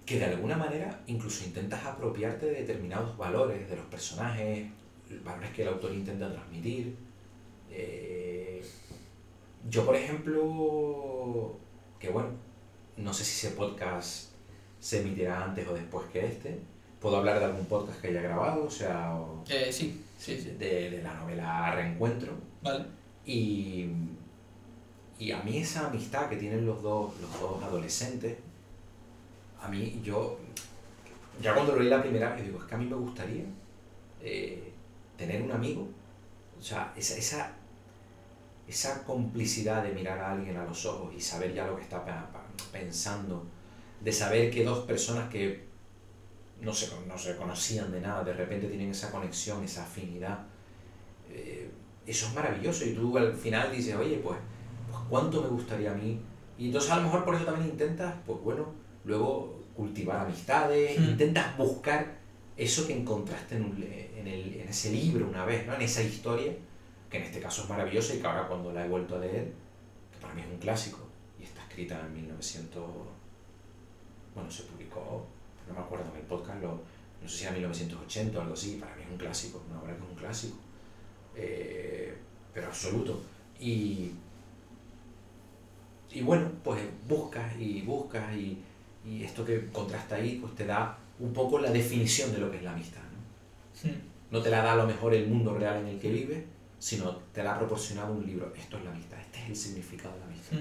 [SPEAKER 2] que de alguna manera incluso intentas apropiarte de determinados valores de los personajes, valores que el autor intenta transmitir. Eh, yo, por ejemplo, que bueno, no sé si ese podcast se emitirá antes o después que este. Puedo hablar de algún podcast que haya grabado, o sea, o-
[SPEAKER 1] Eh, sí, sí, sí.
[SPEAKER 2] de, de la novela Reencuentro.
[SPEAKER 1] Vale.
[SPEAKER 2] Y, y a mí esa amistad que tienen los dos, los dos adolescentes, a mí yo, ya cuando lo leí la primera vez, digo, es que a mí me gustaría eh, tener un amigo, o sea, esa, esa, esa complicidad de mirar a alguien a los ojos y saber ya lo que está pensando, de saber que dos personas que no se, no se conocían de nada, de repente tienen esa conexión, esa afinidad. eh, eso es maravilloso y tú al final dices, oye, pues cuánto me gustaría a mí. Y entonces a lo mejor por eso también intentas, pues bueno, luego cultivar amistades,
[SPEAKER 1] Hmm.
[SPEAKER 2] intentas buscar eso que encontraste en, un en, el- en ese libro una vez, ¿no? en esa historia, que en este caso es maravillosa y que ahora cuando la he vuelto a leer, que para mí es un clásico, y está escrita en 1900, bueno, se publicó, no me acuerdo en el podcast, lo, no sé si era 1980 o algo así, para mí es un clásico, una obra que es un clásico eh, pero absoluto. Y, y bueno, pues buscas y buscas y, y esto que contrasta ahí, pues te da un poco la definición de lo que es la amistad. ¿no? No te la da a lo mejor el mundo real en el que vives, sino te la ha proporcionado un libro. Esto es la amistad, este es el significado de la amistad.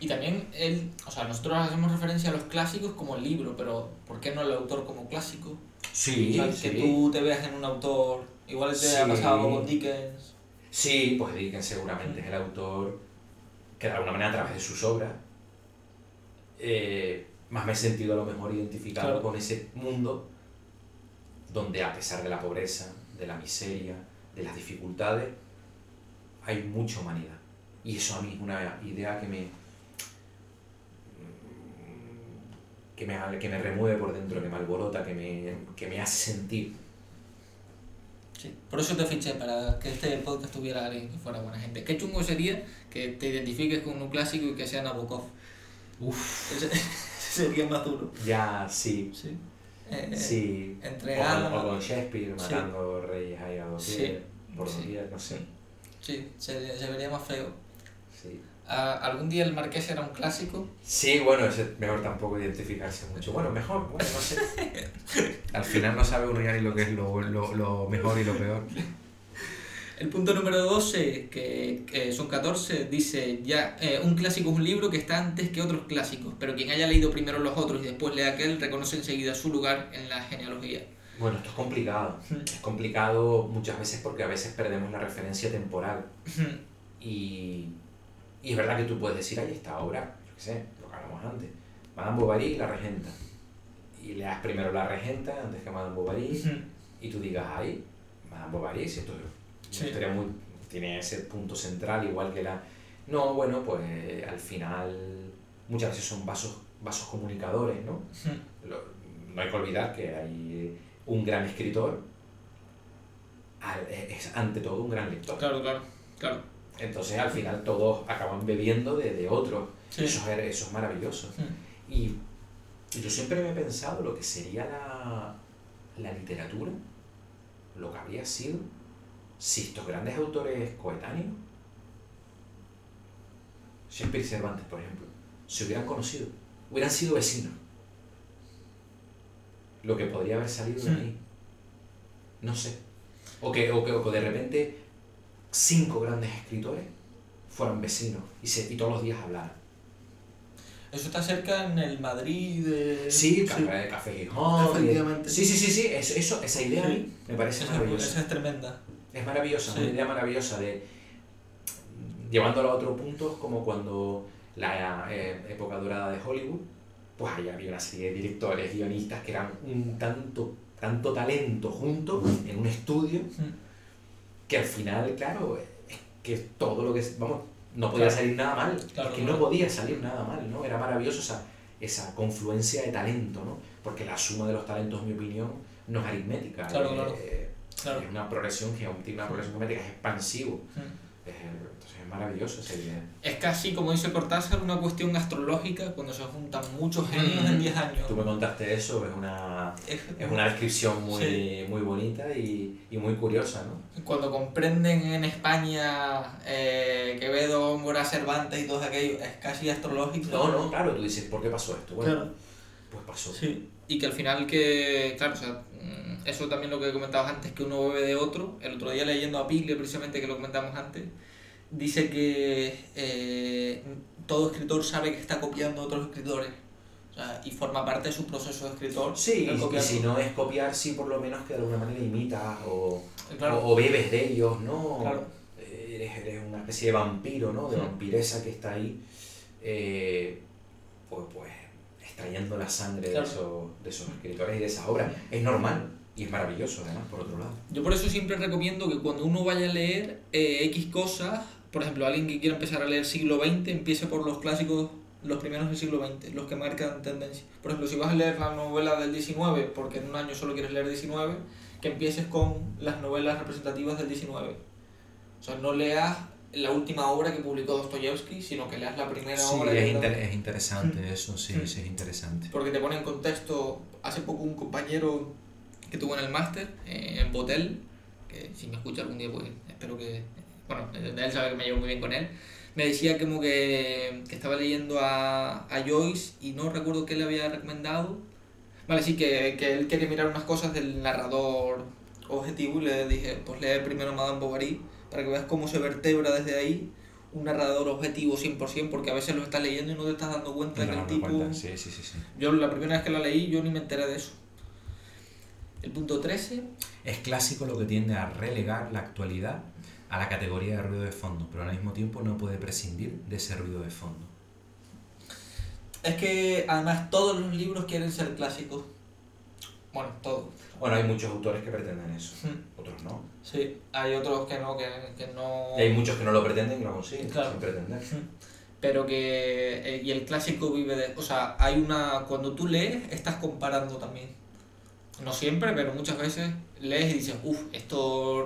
[SPEAKER 1] Y también él, o sea, nosotros hacemos referencia a los clásicos como libro, pero ¿por qué no el autor como clásico?
[SPEAKER 2] Sí,
[SPEAKER 1] O sea, que tú te veas en un autor, igual te
[SPEAKER 2] Sí.
[SPEAKER 1] ha pasado con Dickens.
[SPEAKER 2] Sí, pues Dickens seguramente es el autor que de alguna manera a través de sus obras eh, más me he sentido a lo mejor identificado
[SPEAKER 1] Claro.
[SPEAKER 2] con ese mundo donde a pesar de la pobreza, de la miseria, de las dificultades, hay mucha humanidad. Y eso a mí es una idea que me, que me, que me remueve por dentro, que me alborota, que me, que me hace sentir
[SPEAKER 1] Sí. Por eso te fiché, para que este podcast tuviera alguien que fuera buena gente. Qué chungo sería que te identifiques con un clásico y que sea Nabokov.
[SPEAKER 2] Uf,
[SPEAKER 1] Ese, sería más duro.
[SPEAKER 2] ya sí,
[SPEAKER 1] Sí. Eh,
[SPEAKER 2] Sí.
[SPEAKER 1] Entre
[SPEAKER 2] o, con,
[SPEAKER 1] Alma-
[SPEAKER 2] o con Shakespeare
[SPEAKER 1] Sí.
[SPEAKER 2] matando reyes ahí a
[SPEAKER 1] Sí.
[SPEAKER 2] por
[SPEAKER 1] Sí.
[SPEAKER 2] doquier, no sé.
[SPEAKER 1] Sí, se, se vería más feo.
[SPEAKER 2] Sí.
[SPEAKER 1] ¿Algún día el Marqués era un clásico?
[SPEAKER 2] Sí, bueno, es mejor tampoco identificarse mucho. Bueno, mejor, bueno, no sé. Al final no sabe uno ya ni lo que es lo, lo, lo mejor y lo peor.
[SPEAKER 1] El punto número 12, que, son 14, dice ya eh, un clásico es un libro que está antes que otros clásicos, pero quien haya leído primero los otros y después lea aquel reconoce enseguida su lugar en la genealogía.
[SPEAKER 2] Bueno, esto es complicado. Es complicado muchas veces porque a veces perdemos la referencia temporal. y, y es verdad que tú puedes decir, ahí esta obra, yo qué sé, lo que hablamos antes, Madame Bovary la regenta. Y leas primero la regenta antes que Madame Bovary y tú digas, ay, Madame Bovary, si esto muy, tiene ese punto central igual que la... No, bueno, pues al final muchas veces son vasos, vasos comunicadores, ¿no? no hay que olvidar que hay un gran escritor es ante todo un gran lector.
[SPEAKER 1] Claro, claro, claro.
[SPEAKER 2] Entonces al final todos acaban bebiendo de, de otros. Eso, es, eso es maravilloso. Y, yo siempre me he pensado lo que sería la, la literatura, lo que habría sido si estos grandes autores coetáneos, Shakespeare y Cervantes, por ejemplo, se hubieran conocido, hubieran sido vecinos. Lo que podría haber salido de ahí. No sé. O que, o que, de repente cinco grandes escritores fueran vecinos y, se, y todos los días hablaran.
[SPEAKER 1] Eso está cerca en el Madrid de...
[SPEAKER 2] Sí, Café, Café Gijón. Efectivamente. Sí, sí, sí, sí. Eso, esa idea a mí me parece maravillosa.
[SPEAKER 1] Esa es tremenda.
[SPEAKER 2] Es maravillosa, una idea maravillosa de... Llevándolo a otro punto, como cuando la eh, época dorada de Hollywood, pues ahí había una serie de directores, guionistas que eran un tanto, tanto talento juntos en un estudio, que al final, claro, es que todo lo que... Vamos, no podía salir nada mal, que no podía salir nada mal, ¿no? Era maravilloso esa, esa confluencia de talento, ¿no? Porque la suma de los talentos, en mi opinión, no es aritmética. Eh, es una progresión geométrica, una progresión geométrica, es expansivo. entonces es maravilloso esa idea.
[SPEAKER 1] Es casi, como dice Cortázar, una cuestión astrológica cuando se juntan muchos genios en 10 años.
[SPEAKER 2] Tú me contaste eso, es una, es, una descripción muy, muy bonita y, y, muy curiosa, ¿no?
[SPEAKER 1] Cuando comprenden en España eh, Quevedo, Mora Cervantes y todo aquello, es casi astrológico.
[SPEAKER 2] No, no, claro, tú dices, ¿por qué pasó esto? Bueno, pues pasó.
[SPEAKER 1] Sí, y que al final que, claro, o sea, mm, eso también lo que comentabas antes, que uno bebe de otro. El otro día leyendo a Piglia, precisamente, que lo comentamos antes, dice que eh, todo escritor sabe que está copiando a otros escritores. O sea, y forma parte de su proceso de escritor.
[SPEAKER 2] Sí, y si no es copiar, sí por lo menos que de alguna manera imitas o, o, bebes de ellos, ¿no? Claro. Eres, eres, una especie de vampiro, ¿no? De vampiresa que está ahí. Eh, pues, pues extrayendo la sangre de, esos, de esos escritores y de esa obra. Es normal. Y es maravilloso, además, por otro lado.
[SPEAKER 1] Yo por eso siempre recomiendo que cuando uno vaya a leer eh, X cosas, por ejemplo, alguien que quiera empezar a leer siglo XX, empiece por los clásicos, los primeros del siglo XX, los que marcan tendencia. Por ejemplo, si vas a leer la novela del XIX, porque en un año solo quieres leer 19, que empieces con las novelas representativas del XIX. O sea, no leas la última obra que publicó Dostoyevsky, sino que leas la primera obra.
[SPEAKER 2] Es, es interesante mm. eso, sí, sí, es interesante.
[SPEAKER 1] Porque te pone en contexto, hace poco un compañero que tuvo en el máster, eh, en Botel, que si me escucha algún día, pues espero que, bueno, él sabe que me llevo muy bien con él, me decía como que, que estaba leyendo a, a Joyce y no recuerdo qué le había recomendado. Vale, sí, que, que él quería mirar unas cosas del narrador objetivo y le dije, pues lee primero Madame Bovary para que veas cómo se vertebra desde ahí un narrador objetivo 100%, porque a veces lo estás leyendo y no te estás dando cuenta de que el tipo...
[SPEAKER 2] Sí, sí, sí, sí.
[SPEAKER 1] Yo la primera vez que la leí, yo ni me enteré de eso. El punto 13...
[SPEAKER 3] Es clásico lo que tiende a relegar la actualidad a la categoría de ruido de fondo, pero al mismo tiempo no puede prescindir de ese ruido de fondo.
[SPEAKER 1] Es que además todos los libros quieren ser clásicos. Bueno, todos.
[SPEAKER 2] Bueno, hay muchos autores que pretenden eso, otros no.
[SPEAKER 1] Sí, hay otros que no, que, que no...
[SPEAKER 2] Y hay muchos que no lo pretenden y lo consiguen claro. sin pretender.
[SPEAKER 1] Pero que... Eh, y el clásico vive de... O sea, hay una... Cuando tú lees, estás comparando también. No siempre, pero muchas veces lees y dices, uff, esto...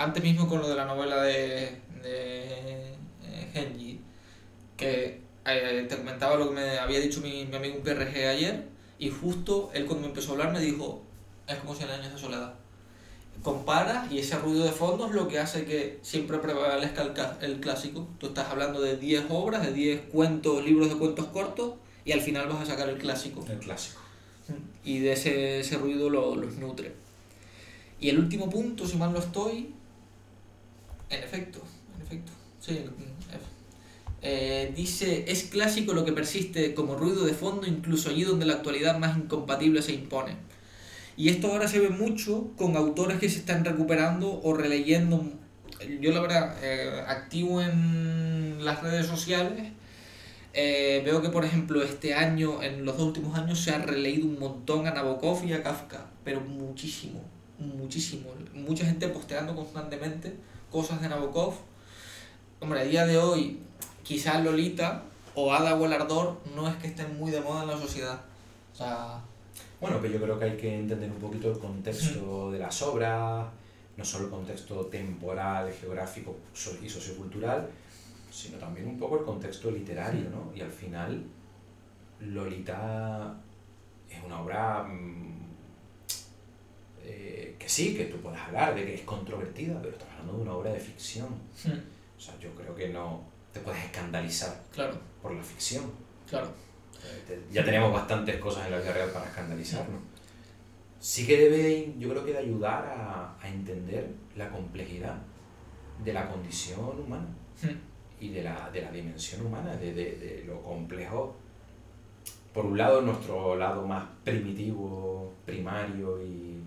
[SPEAKER 1] Antes mismo con lo de la novela de, de eh, Genji, que eh, te comentaba lo que me había dicho mi, mi amigo PRG ayer, y justo él cuando me empezó a hablar me dijo, es como si en años de soledad. Compara y ese ruido de fondo es lo que hace que siempre prevalezca el, el clásico. Tú estás hablando de 10 obras, de 10 cuentos, libros de cuentos cortos y al final vas a sacar el clásico.
[SPEAKER 2] El clásico.
[SPEAKER 1] Y de ese, ese ruido lo, los nutre. Y el último punto, si mal no estoy, En efecto, en efecto. Sí. Eh, dice, es clásico lo que persiste como ruido de fondo incluso allí donde la actualidad más incompatible se impone. Y esto ahora se ve mucho con autores que se están recuperando o releyendo. Yo la verdad, eh, activo en las redes sociales, eh, veo que por ejemplo este año, en los dos últimos años, se ha releído un montón a Nabokov y a Kafka, pero muchísimo, muchísimo. Mucha gente posteando constantemente cosas de Nabokov. Hombre, a día de hoy quizás Lolita o Ada o el Ardor no es que estén muy de moda en la sociedad. O sea...
[SPEAKER 2] Bueno, pero yo creo que hay que entender un poquito el contexto de las obras, no solo el contexto temporal, geográfico y sociocultural, sino también un poco el contexto literario, ¿no? Y al final, Lolita es una obra mm, eh, que sí, que tú puedes hablar de que es controvertida, pero estamos hablando de una obra de ficción. O sea, yo creo que no, te puedes escandalizar
[SPEAKER 1] claro.
[SPEAKER 2] por la ficción.
[SPEAKER 1] Claro.
[SPEAKER 2] Eh, ya tenemos bastantes cosas en la vida real para escandalizarnos. Sí que debe, yo creo que de ayudar a, a entender la complejidad de la condición humana hmm. y de la, de la, dimensión humana, de, de, de, lo complejo. Por un lado, nuestro lado más primitivo, primario y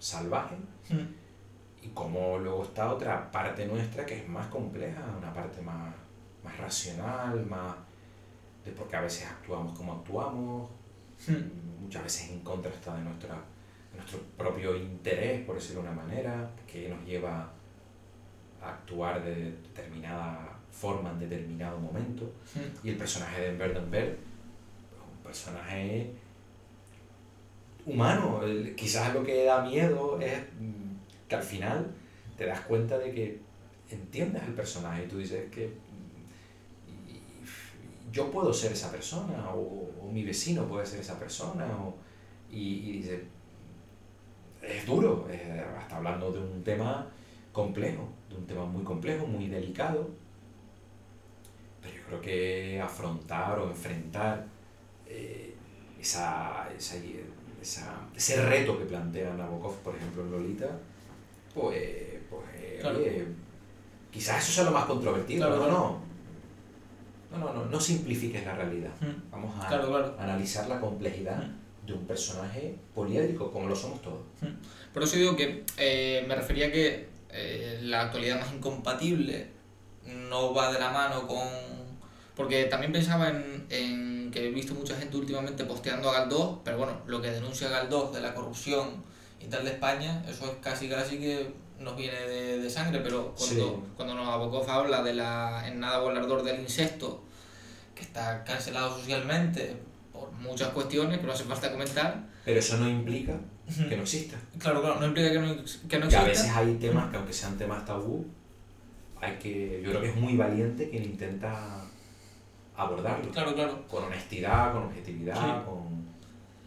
[SPEAKER 2] salvaje, hmm. y como luego está otra parte nuestra que es más compleja, una parte más más racional, más de porque a veces actuamos como actuamos, hmm. muchas veces en contra está de, nuestra, nuestro propio interés, por decirlo de una manera, que nos lleva a actuar de determinada forma en determinado momento. Hmm. Y el personaje de Verdenberg es un personaje humano. Quizás lo que da miedo es que al final te das cuenta de que entiendes el personaje y tú dices que yo puedo ser esa persona, o, mi vecino puede ser esa persona, o, y, dice, es duro, hasta hablando de un tema complejo, de un tema muy complejo, muy delicado, pero yo creo que afrontar o enfrentar eh, esa, esa, esa, ese reto que plantea Nabokov, por ejemplo, en Lolita, pues, pues quizás eso sea lo más controvertido,
[SPEAKER 1] claro,
[SPEAKER 2] no, no, no, no, no simplifiques la realidad.
[SPEAKER 1] Mm.
[SPEAKER 2] Vamos a analizar la complejidad mm. de un personaje poliédrico, como lo somos todos.
[SPEAKER 1] Mm. Por eso digo que eh, me refería a que eh, la actualidad más incompatible no va de la mano con... Porque también pensaba en, en que he visto mucha gente últimamente posteando a Galdós, pero bueno, lo que denuncia Galdós de la corrupción y tal de España, eso es casi casi que nos viene de, de sangre, pero cuando, cuando nos Nabokov habla de la en nada volador del insecto, que está cancelado socialmente por muchas cuestiones que no hace falta comentar.
[SPEAKER 2] Pero eso no implica que no exista.
[SPEAKER 1] Claro, claro, no implica que no, que no exista.
[SPEAKER 2] Y a veces hay temas que aunque sean temas tabú, hay que, yo creo que es muy valiente quien intenta abordarlo.
[SPEAKER 1] Claro, claro.
[SPEAKER 2] Con honestidad, con objetividad, con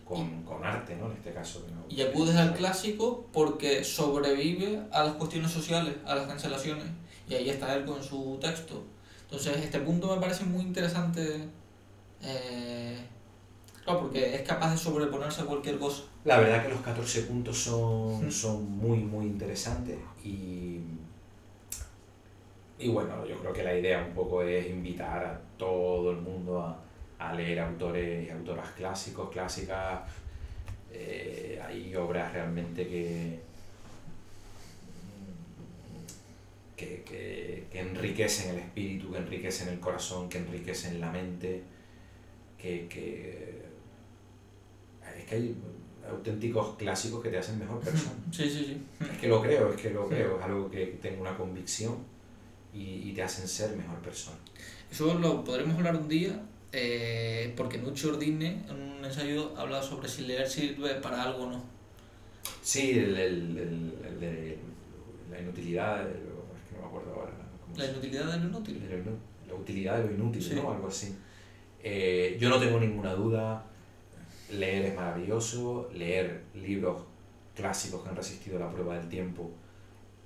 [SPEAKER 2] con, con arte, ¿no? En este caso.
[SPEAKER 1] Y acudes al clásico porque sobrevive a las cuestiones sociales, a las cancelaciones. Y ahí está él con su texto. Entonces, este punto me parece muy interesante. Eh, claro, porque es capaz de sobreponerse a cualquier cosa.
[SPEAKER 2] La verdad que los 14 puntos son, son muy, muy interesantes y, y bueno, yo creo que la idea un poco es invitar a todo el mundo a, a leer autores y autoras clásicos, clásicas. Eh, hay obras realmente que, que, enriquecen el espíritu, que enriquecen el corazón, que enriquecen la mente, que, es que hay auténticos clásicos que te hacen mejor persona.
[SPEAKER 1] Sí, sí, sí.
[SPEAKER 2] Es que lo creo, es que lo creo, es algo que tengo una convicción y, y te hacen ser mejor persona.
[SPEAKER 1] Eso lo podremos hablar un día, eh, porque Nuccio Ordine en un ensayo habla sobre si leer sirve para algo o no.
[SPEAKER 2] Sí, el, el, el, de la inutilidad, es que no me acuerdo ahora.
[SPEAKER 1] La inutilidad de lo inútil.
[SPEAKER 2] la utilidad de lo inútil, ¿no? Algo así. Eh, yo no tengo ninguna duda, leer es maravilloso, leer libros clásicos que han resistido la prueba del tiempo,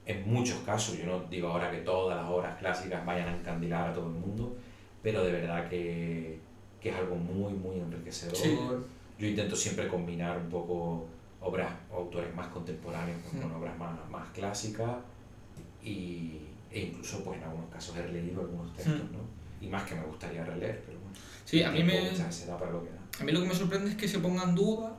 [SPEAKER 2] en muchos casos, yo no digo ahora que todas las obras clásicas vayan a encandilar a todo el mundo, pero de verdad que, que es algo muy, muy enriquecedor. Yo intento siempre combinar un poco obras o autores más contemporáneos con, obras más, más clásicas y, E incluso, pues en algunos casos he releído algunos textos, ¿no? Y más que me gustaría releer, pero bueno.
[SPEAKER 1] Sí, a mí me...
[SPEAKER 2] Para lo que da.
[SPEAKER 1] A mí lo que me sorprende es que se pongan dudas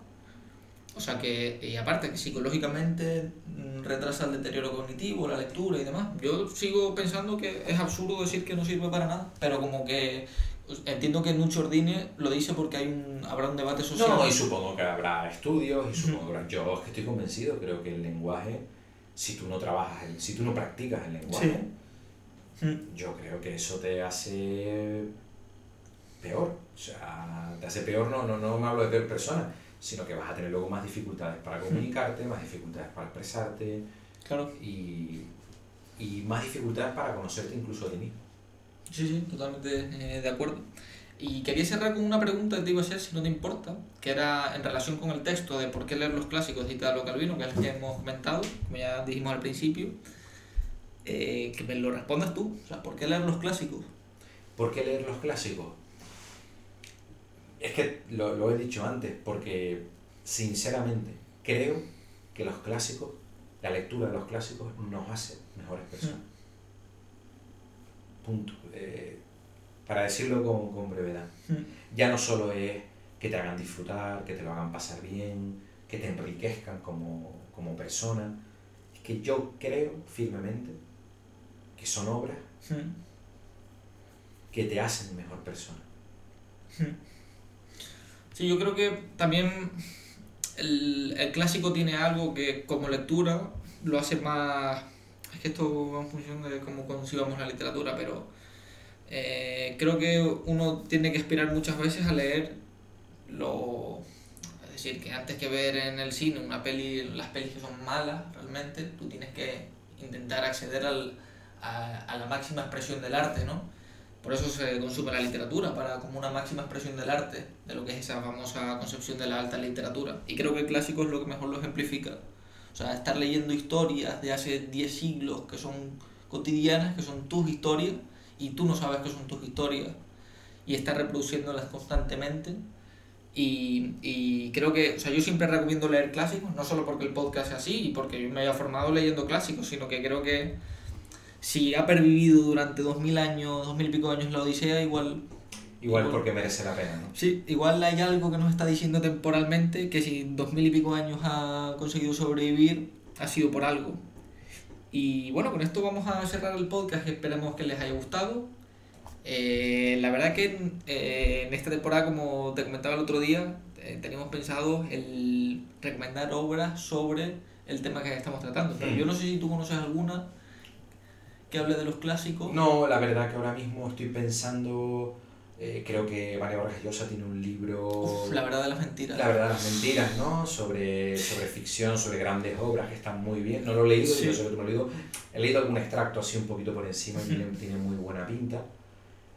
[SPEAKER 1] o sea que, y aparte que psicológicamente mm, retrasa el deterioro cognitivo, la lectura y demás. Yo sigo pensando que es absurdo decir que no sirve para nada, pero como que pues, entiendo que Nucho Ordine lo dice porque hay un, habrá un debate social.
[SPEAKER 2] No, y supongo que habrá estudios, y supongo que habrá... Yo es que estoy convencido, creo que el lenguaje, si tú no trabajas, si tú no practicas el lenguaje, yo creo que eso te hace peor. O sea, te hace peor, no, no, no me hablo de peor persona sino que vas a tener luego más dificultades para comunicarte, más dificultades para expresarte
[SPEAKER 1] claro.
[SPEAKER 2] y, y más dificultades para conocerte incluso a ti mismo.
[SPEAKER 1] Sí, sí, totalmente eh, de acuerdo. Y quería cerrar con una pregunta que te iba a hacer, si no te importa, que era en relación con el texto de por qué leer los clásicos de Italo Calvino, que es el que hemos comentado, como ya dijimos al principio, eh, que me lo respondas tú. O sea, ¿por qué leer los clásicos?
[SPEAKER 2] ¿Por qué leer los clásicos? Es que lo, lo, he dicho antes, porque sinceramente creo que los clásicos, la lectura de los clásicos nos hace mejores personas. Mm. Punto. Eh, para decirlo con, con brevedad. Mm. Ya no solo es que te hagan disfrutar, que te lo hagan pasar bien, que te enriquezcan como, como persona. Es que yo creo firmemente que son obras mm. que te hacen mejor persona.
[SPEAKER 1] Sí, yo creo que también el, el clásico tiene algo que como lectura lo hace más... Es que esto va en función de cómo concibamos la literatura, pero eh, creo que uno tiene que esperar muchas veces a leer lo... Es decir, que antes que ver en el cine una peli, las pelis que son malas realmente, tú tienes que intentar acceder al, a, a la máxima expresión del arte, ¿no? Por eso se consume la literatura, para como una máxima expresión del arte, de lo que es esa famosa concepción de la alta literatura. Y creo que el clásico es lo que mejor lo ejemplifica. O sea, estar leyendo historias de hace 10 siglos que son cotidianas, que son tus historias, y tú no sabes que son tus historias, y estar reproduciéndolas constantemente. Y, y, creo que, o sea, yo siempre recomiendo leer clásicos, no solo porque el podcast es así y porque yo me haya formado leyendo clásicos, sino que creo que si ha pervivido durante dos mil años, dos mil y pico años la Odisea, igual...
[SPEAKER 2] Igual, porque merece la pena, ¿no?
[SPEAKER 1] Sí, igual hay algo que nos está diciendo temporalmente que si dos mil y pico años ha conseguido sobrevivir, ha sido por algo. Y bueno, con esto vamos a cerrar el podcast, esperemos que les haya gustado. Eh, la verdad que eh, en esta temporada, como te comentaba el otro día, eh, teníamos pensado el recomendar obras sobre el tema que estamos tratando. Pero yo no sé si tú conoces alguna que hable de los clásicos?
[SPEAKER 2] No, la verdad que ahora mismo estoy pensando, eh, creo que María Vargas Llosa tiene un libro...
[SPEAKER 1] la verdad de las mentiras.
[SPEAKER 2] La verdad de las mentiras, ¿no? Sobre, sobre ficción, sobre grandes obras que están muy bien. No lo he leído, yo sé que tú lo has leído. He leído algún extracto así un poquito por encima y tiene, tiene muy buena pinta.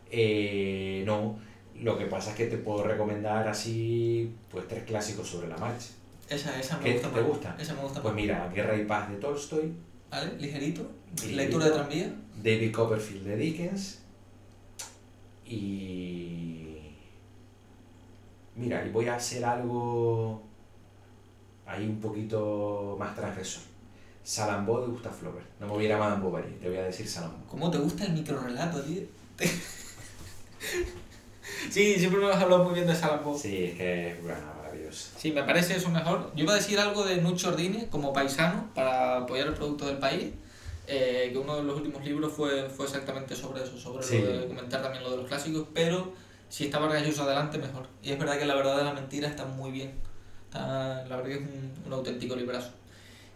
[SPEAKER 2] Eh, no, lo que pasa es que te puedo recomendar así pues tres clásicos sobre la marcha.
[SPEAKER 1] Esa, esa me
[SPEAKER 2] ¿Qué
[SPEAKER 1] gusta.
[SPEAKER 2] te gusta?
[SPEAKER 1] Esa me gusta.
[SPEAKER 2] Pues mira, Guerra y Paz de Tolstoy.
[SPEAKER 1] ¿Vale? Ligerito. Lectura de tranvía.
[SPEAKER 2] David Copperfield de Dickens. Y. Mira, y voy a hacer algo ahí un poquito más transgresor. Salambó de Gustav Flaubert. No me voy a ir a Madame Bovary, te voy a decir Salambó.
[SPEAKER 1] ¿Cómo te gusta el microrelato, tío? sí, siempre me has hablado muy bien de Salambó.
[SPEAKER 2] Sí, es que es bueno, maravilloso.
[SPEAKER 1] Sí, me parece eso mejor. Yo iba a decir algo de Nucho Ordine como paisano para apoyar el producto del país eh, que uno de los últimos libros fue, fue exactamente sobre eso, sobre lo de comentar también lo de los clásicos, pero si está Vargas Llosa adelante, mejor. Y es verdad que la verdad de la mentira está muy bien. Está, la verdad que es un, un auténtico librazo.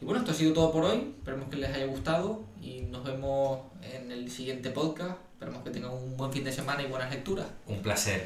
[SPEAKER 1] Y bueno, esto ha sido todo por hoy. Esperemos que les haya gustado y nos vemos en el siguiente podcast. Esperemos que tengan un buen fin de semana y buenas lecturas.
[SPEAKER 2] Un placer.